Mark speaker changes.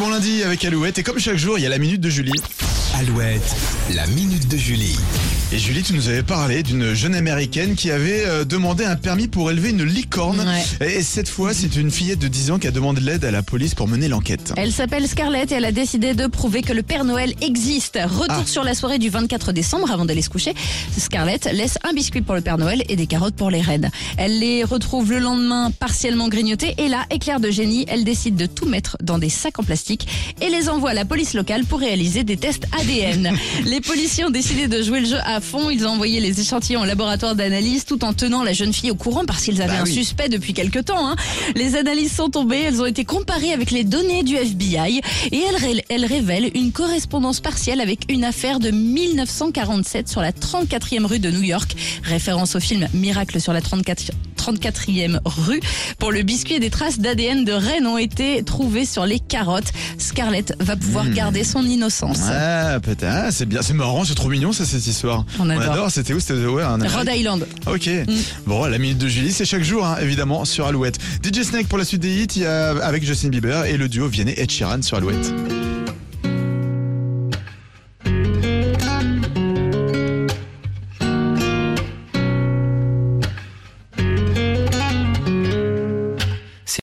Speaker 1: Bon lundi avec Alouette et comme chaque jour, il y a la minute de Julie.
Speaker 2: Alouette, la minute de Julie.
Speaker 1: Et Julie, tu nous avais parlé d'une jeune américaine qui avait euh, demandé un permis pour élever une licorne.
Speaker 3: Ouais.
Speaker 1: Et cette fois, c'est une fillette de 10 ans qui a demandé de l'aide à la police pour mener l'enquête.
Speaker 3: Elle s'appelle Scarlett et elle a décidé de prouver que le Père Noël existe. Retour
Speaker 1: Ah.
Speaker 3: sur la soirée du 24 décembre avant d'aller se coucher. Scarlett laisse un biscuit pour le Père Noël et des carottes pour les reines. Elle les retrouve le lendemain partiellement grignotés et là, éclair de génie, elle décide de tout mettre dans des sacs en plastique et les envoie à la police locale pour réaliser des tests ADN. les policiers ont décidé de jouer le jeu à fond. Ils ont envoyé les échantillons au laboratoire d'analyse tout en tenant la jeune fille au courant parce qu'ils avaient
Speaker 1: Bah
Speaker 3: un
Speaker 1: oui.
Speaker 3: suspect depuis quelque temps. hein. Les analyses sont tombées, elles ont été comparées avec les données du FBI et elles, ré- elles révèlent une correspondance partielle avec une affaire de 1947 sur la 34e rue de New York, référence au film Miracle sur la 34 34e rue. Pour le biscuit, des traces d'ADN de rennes ont été trouvées sur les carottes. Scarlett va pouvoir
Speaker 1: Mmh.
Speaker 3: garder son innocence.
Speaker 1: Ah, peut-être. Ah, c'est bien, c'est marrant, c'est trop mignon ça, cette histoire.
Speaker 3: On adore.
Speaker 1: C'était où C'était ouais.
Speaker 3: Rhode Island.
Speaker 1: Ok. Bon, la minute de Julie, c'est chaque jour, hein, évidemment, sur Alouette. DJ Snake pour la suite des hits, il y a avec Justin Bieber et le duo Vianney Ed Sheeran sur Alouette.